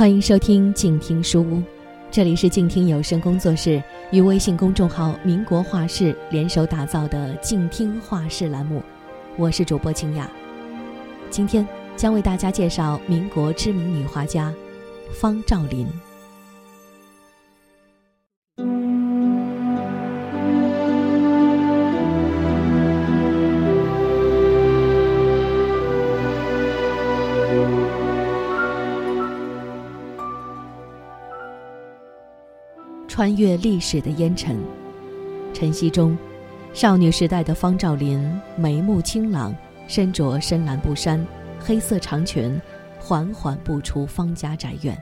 欢迎收听静听书屋，这里是静听有声工作室与微信公众号“民国画室”联手打造的静听画室栏目，我是主播清雅。今天将为大家介绍民国知名女画家方兆林。穿越历史的烟尘，晨曦中，少女时代的方兆林眉目清朗，身着深蓝布衫、黑色长裙，缓缓步出方家宅院。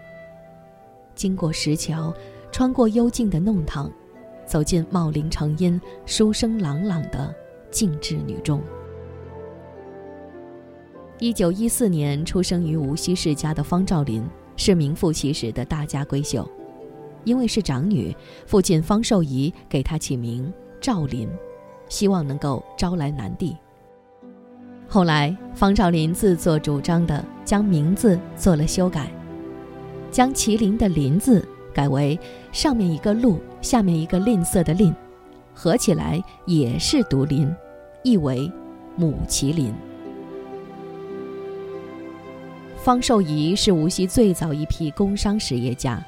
经过石桥，穿过幽静的弄堂，走进茂林成荫、书声朗朗的静致女中。一九一四年出生于无锡世家的方兆林，是名副其实的大家闺秀。因为是长女，父亲方寿仪给她起名赵林，希望能够招来男帝。后来，方兆林自作主张的将名字做了修改，将麒麟的“麟”字改为上面一个“鹿”，下面一个吝啬的“吝”，合起来也是读“林”，意为母麒麟。方寿仪是无锡最早一批工商实业家。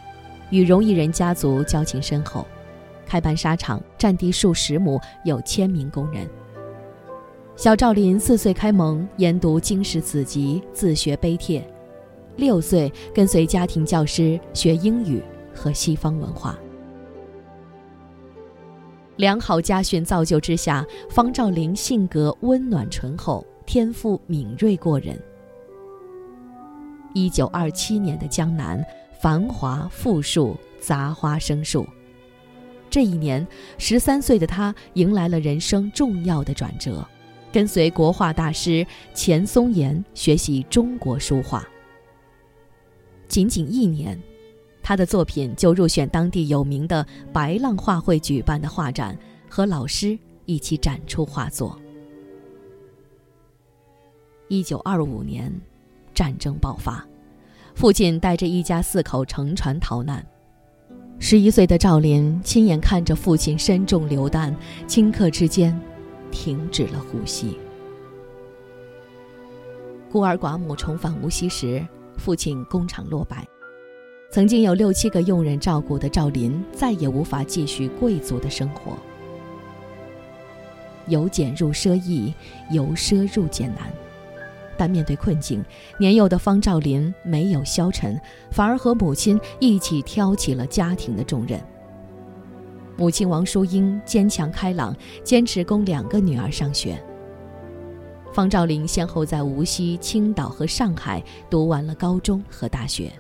与荣毅人家族交情深厚，开办纱厂，占地数十亩，有千名工人。小赵林四岁开蒙研读经史子集，自学碑帖；六岁跟随家庭教师学英语和西方文化。良好家训造就之下，方兆林性格温暖醇厚，天赋敏锐过人。一九二七年的江南。繁华富庶，杂花生树。这一年，十三岁的他迎来了人生重要的转折，跟随国画大师钱松岩学习中国书画。仅仅一年，他的作品就入选当地有名的白浪画会举办的画展，和老师一起展出画作。一九二五年，战争爆发。父亲带着一家四口乘船逃难，十一岁的赵林亲眼看着父亲身中流弹，顷刻之间，停止了呼吸。孤儿寡母重返无锡时，父亲工厂落败，曾经有六七个佣人照顾的赵林再也无法继续贵族的生活。由俭入奢易，由奢入俭难。但面对困境，年幼的方兆林没有消沉，反而和母亲一起挑起了家庭的重任。母亲王淑英坚强开朗，坚持供两个女儿上学。方兆林先后在无锡、青岛和上海读完了高中和大学。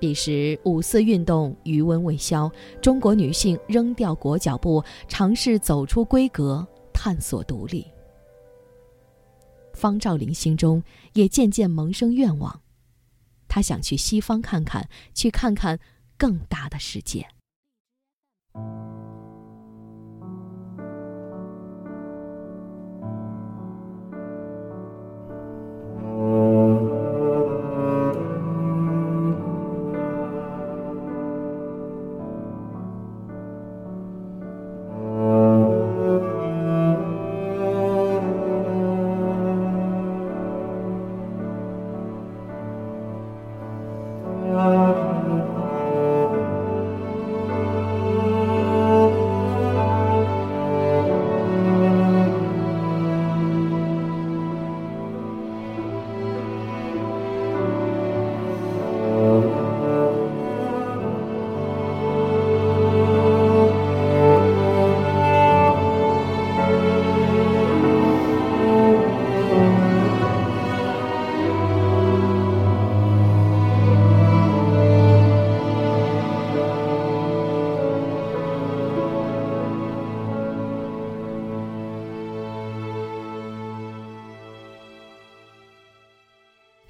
彼时五四运动余温未消，中国女性扔掉裹脚布，尝试走出闺阁，探索独立。方兆林心中也渐渐萌生愿望，他想去西方看看，去看看更大的世界。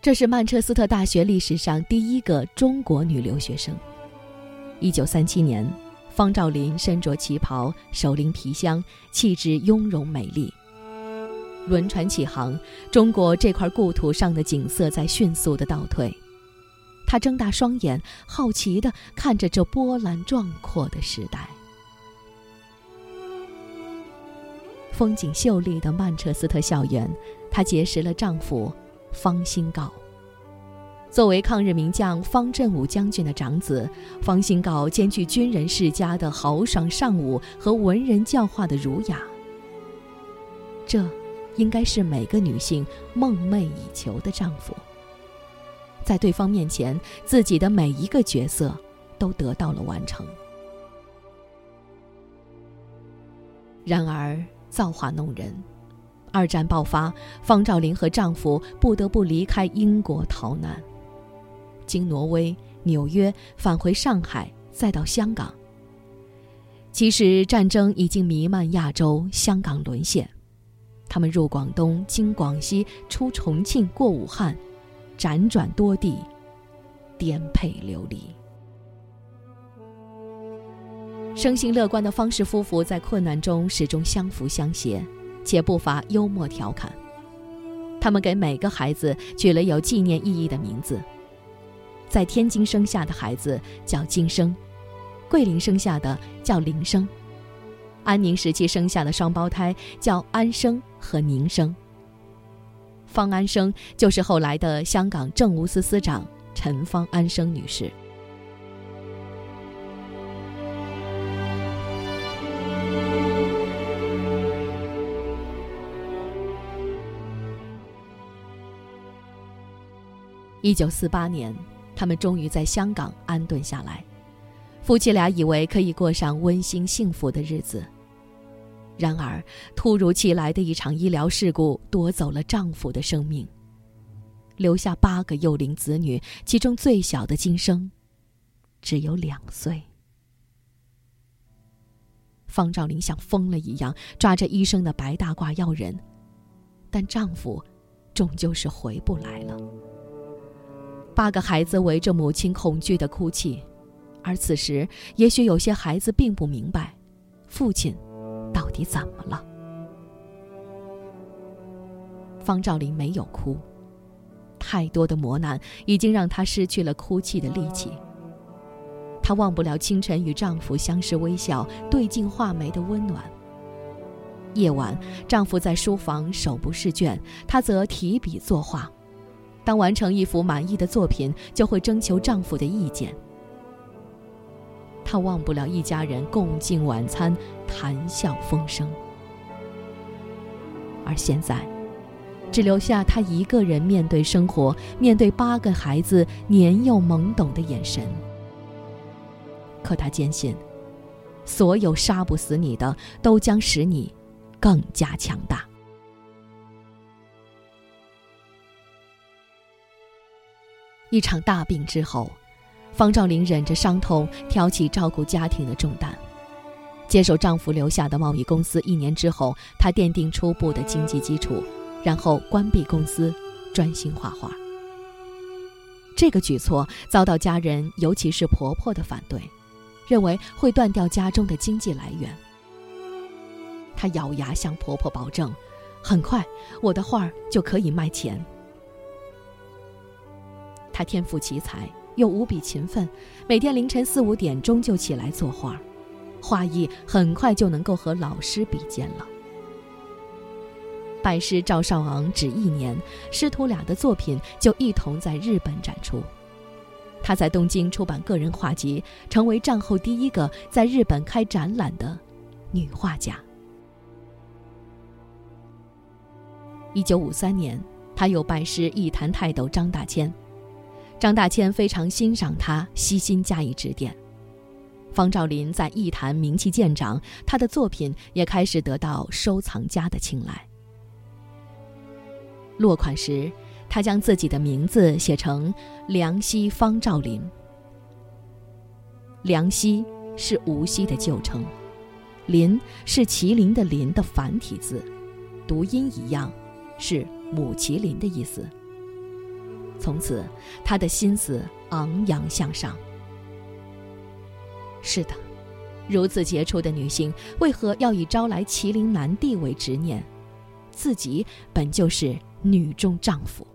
这是曼彻斯特大学历史上第一个中国女留学生。一九三七年，方兆林身着旗袍，手拎皮箱，气质雍容美丽。轮船起航，中国这块故土上的景色在迅速的倒退，她睁大双眼，好奇地看着这波澜壮阔的时代。风景秀丽的曼彻斯特校园，她结识了丈夫方兴杲。作为抗日名将方振武将军的长子，方兴杲兼具军人世家的豪爽尚武和文人教化的儒雅。这，应该是每个女性梦寐以求的丈夫。在对方面前，自己的每一个角色都得到了完成。然而。造化弄人，二战爆发，方兆林和丈夫不得不离开英国逃难，经挪威、纽约返回上海，再到香港。其实战争已经弥漫亚洲，香港沦陷，他们入广东，经广西，出重庆，过武汉，辗转多地，颠沛流离。生性乐观的方氏夫妇在困难中始终相扶相携，且不乏幽默调侃。他们给每个孩子取了有纪念意义的名字。在天津生下的孩子叫金生，桂林生下的叫林生，安宁时期生下的双胞胎叫安生和宁生。方安生就是后来的香港政务司司长陈方安生女士。一九四八年，他们终于在香港安顿下来。夫妻俩以为可以过上温馨幸福的日子。然而，突如其来的一场医疗事故夺走了丈夫的生命，留下八个幼龄子女，其中最小的金生只有两岁。方兆林像疯了一样抓着医生的白大褂要人，但丈夫终究是回不来了。八个孩子围着母亲恐惧的哭泣，而此时，也许有些孩子并不明白，父亲到底怎么了。方兆林没有哭，太多的磨难已经让她失去了哭泣的力气。她忘不了清晨与丈夫相视微笑、对镜画眉的温暖。夜晚，丈夫在书房手不释卷，她则提笔作画。当完成一幅满意的作品，就会征求丈夫的意见。她忘不了一家人共进晚餐、谈笑风生，而现在，只留下她一个人面对生活，面对八个孩子年幼懵懂的眼神。可她坚信，所有杀不死你的，都将使你更加强大。一场大病之后，方兆林忍着伤痛，挑起照顾家庭的重担。接手丈夫留下的贸易公司，一年之后，她奠定初步的经济基础，然后关闭公司，专心画画。这个举措遭到家人，尤其是婆婆的反对，认为会断掉家中的经济来源。她咬牙向婆婆保证：“很快，我的画就可以卖钱。”他天赋奇才，又无比勤奋，每天凌晨四五点钟就起来作画，画艺很快就能够和老师比肩了。拜师赵少昂只一年，师徒俩的作品就一同在日本展出。他在东京出版个人画集，成为战后第一个在日本开展览的女画家。一九五三年，他又拜师艺坛泰斗张大千。张大千非常欣赏他，悉心加以指点。方兆林在艺坛名气渐长，他的作品也开始得到收藏家的青睐。落款时，他将自己的名字写成“梁溪方兆林”。梁溪是无锡的旧称，林是麒麟的麟的繁体字，读音一样，是母麒麟的意思。从此，他的心思昂扬向上。是的，如此杰出的女性，为何要以招来麒麟男帝为执念？自己本就是女中丈夫。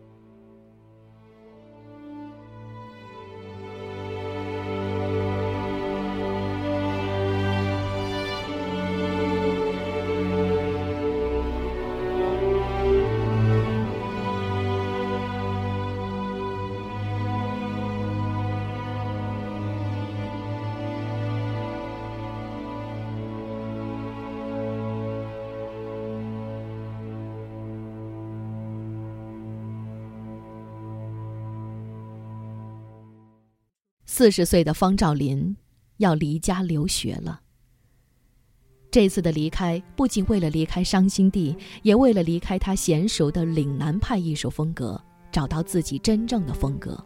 四十岁的方兆林要离家留学了。这次的离开，不仅为了离开伤心地，也为了离开他娴熟的岭南派艺术风格，找到自己真正的风格。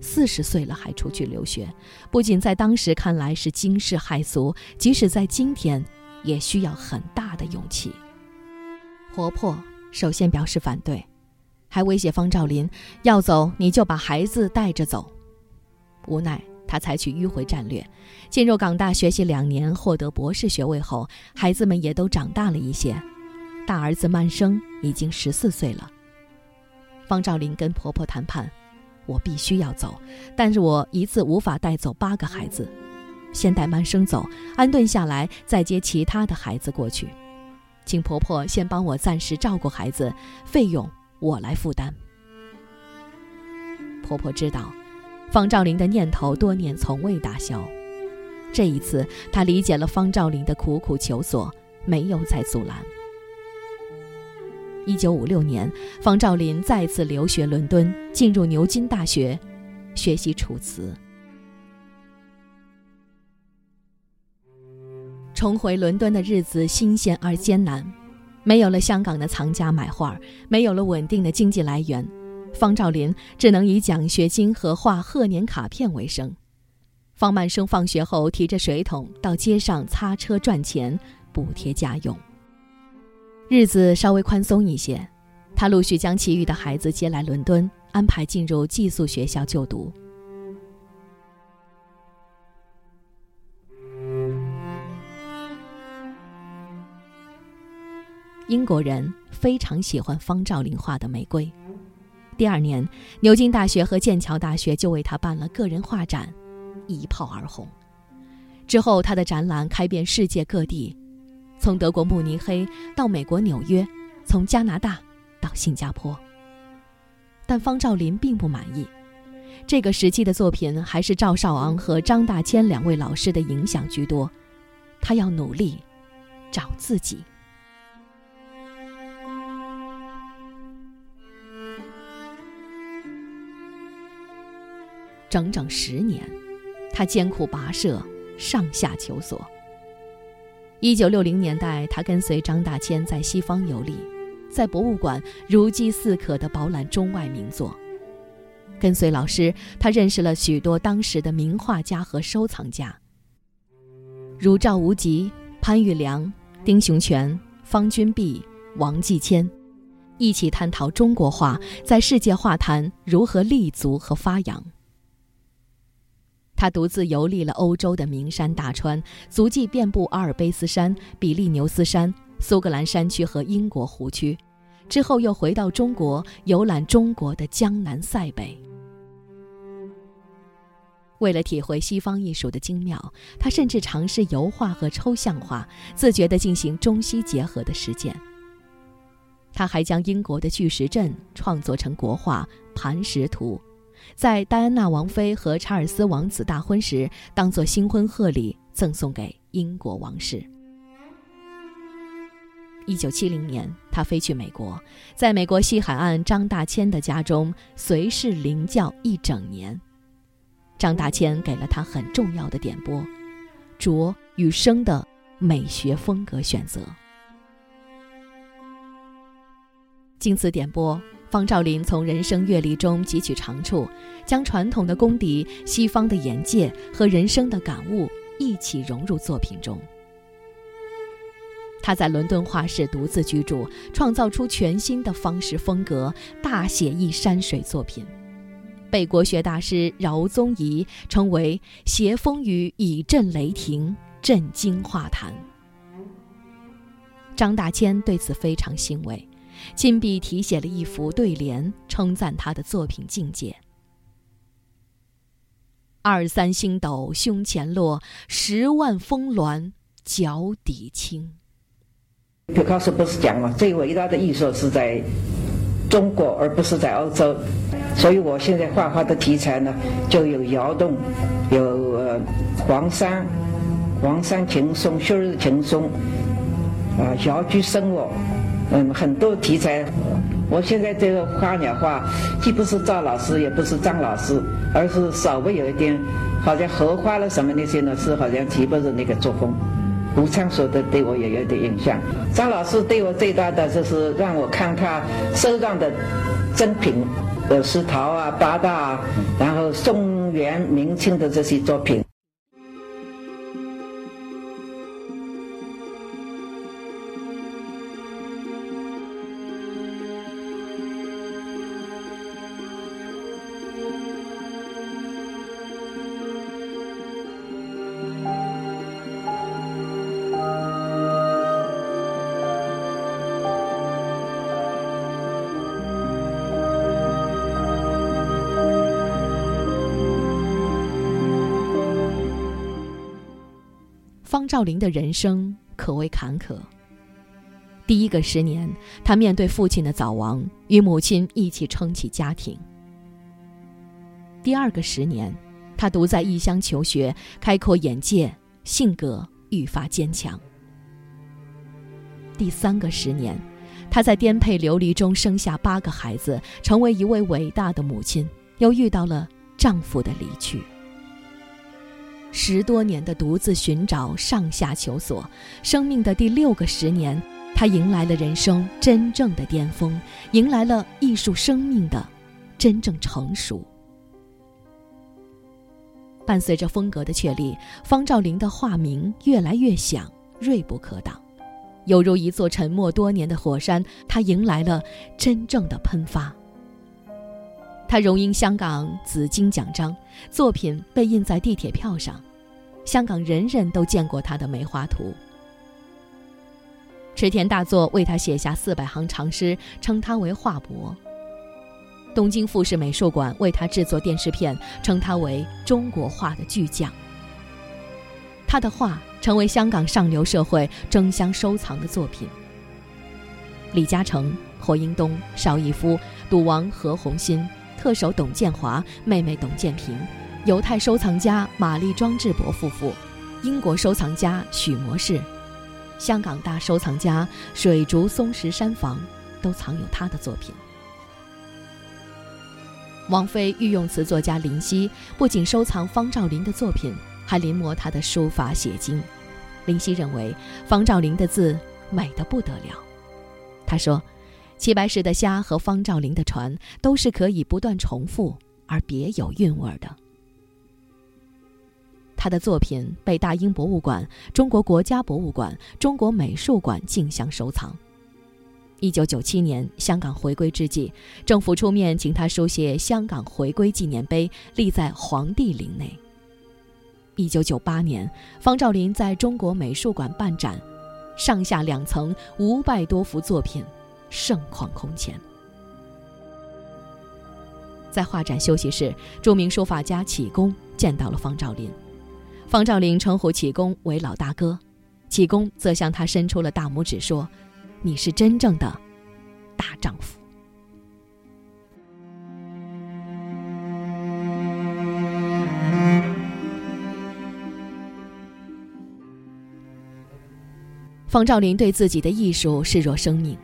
四十岁了还出去留学，不仅在当时看来是惊世骇俗，即使在今天，也需要很大的勇气。婆婆首先表示反对，还威胁方兆林要走你就把孩子带着走。无奈他采取迂回战略，进入港大学习两年，获得博士学位后，孩子们也都长大了一些，大儿子曼生已经十四岁了。方兆林跟婆婆谈判。我必须要走，但是我一次无法带走八个孩子，先带曼生走，安顿下来再接其他的孩子过去，请婆婆先帮我暂时照顾孩子，费用我来负担。婆婆知道，方兆林的念头多年从未打消，这一次她理解了方兆林的苦苦求索，没有再阻拦。一九五六年，方兆林再次留学伦敦，进入牛津大学，学习楚辞。重回伦敦的日子新鲜而艰难，没有了香港的藏家买画，没有了稳定的经济来源，方兆林只能以奖学金和画贺年卡片为生。方曼生放学后提着水桶到街上擦车赚钱，补贴家用。日子稍微宽松一些，他陆续将其余的孩子接来伦敦，安排进入寄宿学校就读。英国人非常喜欢方兆林画的玫瑰。第二年，牛津大学和剑桥大学就为他办了个人画展，一炮而红。之后，他的展览开遍世界各地。从德国慕尼黑到美国纽约，从加拿大到新加坡。但方兆林并不满意，这个时期的作品还是赵少昂和张大千两位老师的影响居多，他要努力找自己。整整十年，他艰苦跋涉，上下求索。一九六零年代，他跟随张大千在西方游历，在博物馆如饥似渴地饱览中外名作。跟随老师，他认识了许多当时的名画家和收藏家，如赵无极、潘玉良、丁雄泉、方君璧、王继谦，一起探讨中国画在世界画坛如何立足和发扬。他独自游历了欧洲的名山大川，足迹遍布阿尔卑斯山、比利牛斯山、苏格兰山区和英国湖区，之后又回到中国，游览中国的江南塞北。为了体会西方艺术的精妙，他甚至尝试油画和抽象画，自觉地进行中西结合的实践。他还将英国的巨石阵创作成国画《磐石图》。在戴安娜王妃和查尔斯王子大婚时，当做新婚贺礼赠送给英国王室。一九七零年，他飞去美国，在美国西海岸张大千的家中随侍临教一整年。张大千给了他很重要的点拨：拙与生的美学风格选择。经此点拨。方兆林从人生阅历中汲取长处，将传统的功底、西方的眼界和人生的感悟一起融入作品中。他在伦敦画室独自居住，创造出全新的方式风格，大写意山水作品，被国学大师饶宗颐称为“携风雨以震雷霆，震惊画坛”。张大千对此非常欣慰。亲笔题写了一幅对联，称赞他的作品境界：“二三星斗胸前落，十万峰峦脚底青。”皮卡斯不是讲了，最伟大的艺术是在中国，而不是在欧洲。所以我现在画画的题材呢，就有窑洞，有黄山、黄山青松、旭日青松，啊，窑居生活。嗯，很多题材。我现在这个花鸟画，既不是赵老师，也不是张老师，而是稍微有一点，好像荷花了什么那些呢，是好像齐不是那个作风。吴昌说的对我也有点印象。张老师对我最大的就是让我看他收藏的珍品，有石陶啊、八大啊，然后宋元明清的这些作品。方兆林的人生可谓坎坷。第一个十年，他面对父亲的早亡，与母亲一起撑起家庭；第二个十年，他独在异乡求学，开阔眼界，性格愈发坚强；第三个十年，他在颠沛流离中生下八个孩子，成为一位伟大的母亲，又遇到了丈夫的离去。十多年的独自寻找，上下求索，生命的第六个十年，他迎来了人生真正的巅峰，迎来了艺术生命的真正成熟。伴随着风格的确立，方兆林的画名越来越响，锐不可挡，犹如一座沉默多年的火山，他迎来了真正的喷发。他荣膺香港紫金奖章，作品被印在地铁票上，香港人人都见过他的梅花图。池田大作为他写下四百行长诗，称他为画伯。东京富士美术馆为他制作电视片，称他为中国画的巨匠。他的画成为香港上流社会争相收藏的作品。李嘉诚、霍英东、邵逸夫、赌王何鸿燊。特首董建华、妹妹董建平，犹太收藏家玛丽庄志博夫妇，英国收藏家许模式，香港大收藏家水竹松石山房，都藏有他的作品。王菲御用词作家林夕不仅收藏方兆林的作品，还临摹他的书法写经。林夕认为方兆林的字美得不得了，他说。齐白石的虾和方兆林的船都是可以不断重复而别有韵味的。他的作品被大英博物馆、中国国家博物馆、中国美术馆竞相收藏。一九九七年香港回归之际，政府出面请他书写香港回归纪念碑，立在皇帝陵内。一九九八年，方兆林在中国美术馆办展，上下两层五百多幅作品。盛况空前。在画展休息室，著名书法家启功见到了方兆林，方兆林称呼启功为老大哥，启功则向他伸出了大拇指，说：“你是真正的大丈夫。”方兆林对自己的艺术视若生命。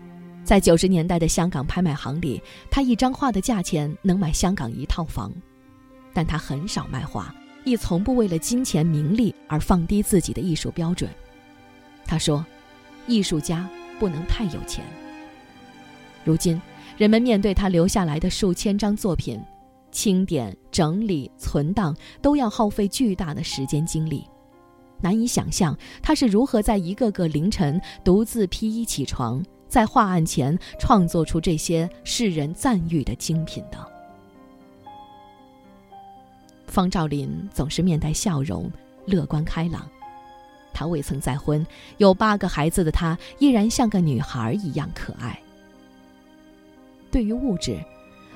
在九十年代的香港拍卖行里，他一张画的价钱能买香港一套房，但他很少卖画，亦从不为了金钱名利而放低自己的艺术标准。他说：“艺术家不能太有钱。”如今，人们面对他留下来的数千张作品，清点、整理、存档都要耗费巨大的时间精力，难以想象他是如何在一个个凌晨独自披衣起床。在画案前创作出这些世人赞誉的精品的方兆林总是面带笑容，乐观开朗。他未曾再婚，有八个孩子的他依然像个女孩一样可爱。对于物质，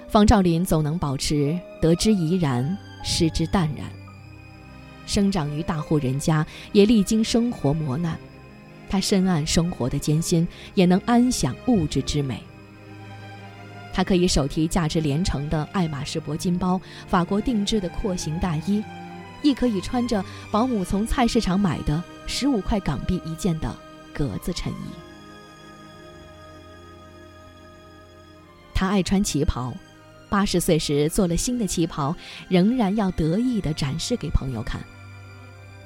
方兆林总能保持得之怡然，失之淡然。生长于大户人家，也历经生活磨难。他深谙生活的艰辛，也能安享物质之美。他可以手提价值连城的爱马仕铂金包、法国定制的廓形大衣，亦可以穿着保姆从菜市场买的十五块港币一件的格子衬衣。他爱穿旗袍，八十岁时做了新的旗袍，仍然要得意地展示给朋友看。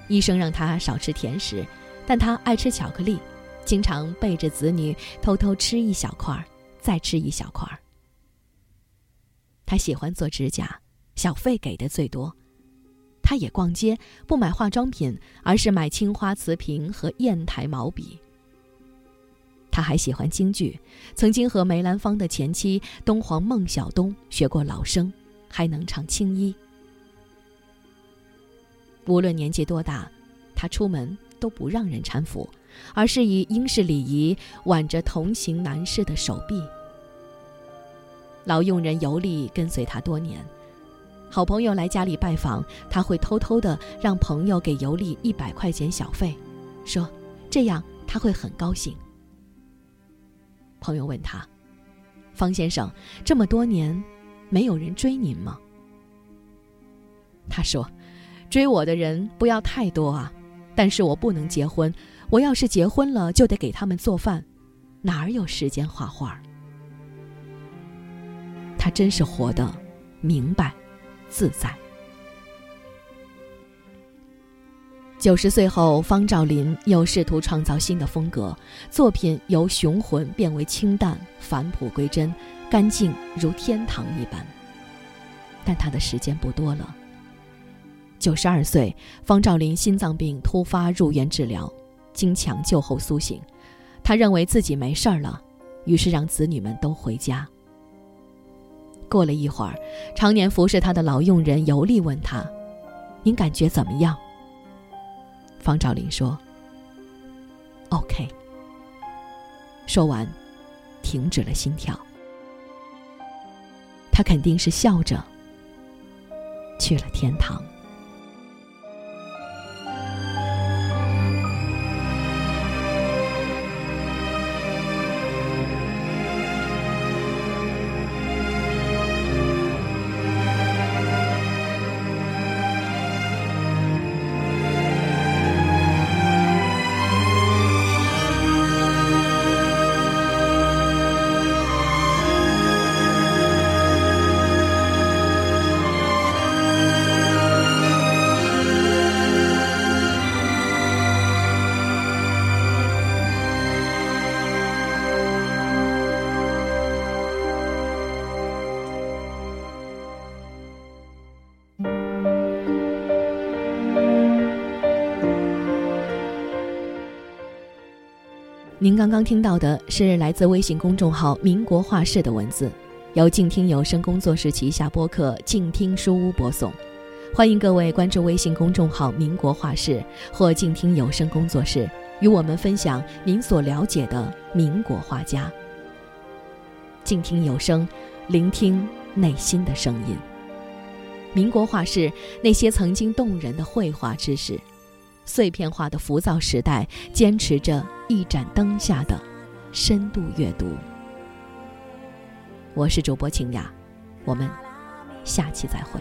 医生让他少吃甜食，但他爱吃巧克力，经常背着子女偷偷吃一小块儿，再吃一小块儿。他喜欢做指甲，小费给的最多。他也逛街，不买化妆品，而是买青花瓷瓶和砚台毛笔。他还喜欢京剧，曾经和梅兰芳的前妻东皇孟小冬学过老生，还能唱青衣。无论年纪多大，他出门都不让人搀扶，而是以英式礼仪挽着同行男士的手臂。老佣人尤利跟随他多年，好朋友来家里拜访，他会偷偷的让朋友给尤利一百块钱小费，说这样他会很高兴。朋友问他：“方先生，这么多年，没有人追您吗？”他说：“追我的人不要太多啊，但是我不能结婚，我要是结婚了，就得给他们做饭，哪儿有时间画画？”他真是活得明白、自在。九十岁后，方兆林又试图创造新的风格，作品由雄浑变为清淡、返璞归真、干净如天堂一般。但他的时间不多了。九十二岁，方兆林心脏病突发入院治疗，经抢救后苏醒，他认为自己没事儿了，于是让子女们都回家。过了一会儿，常年服侍他的老佣人尤利问他：“您感觉怎么样？”方兆林说：“OK。”说完，停止了心跳。他肯定是笑着去了天堂。您刚刚听到的是来自微信公众号“民国画室”的文字，由静听有声工作室旗下播客“静听书屋”播送。欢迎各位关注微信公众号“民国画室”或“静听有声工作室”，与我们分享您所了解的民国画家。静听有声，聆听内心的声音。民国画室，那些曾经动人的绘画知识。碎片化的浮躁时代，坚持着一盏灯下的深度阅读。我是主播清雅，我们下期再会。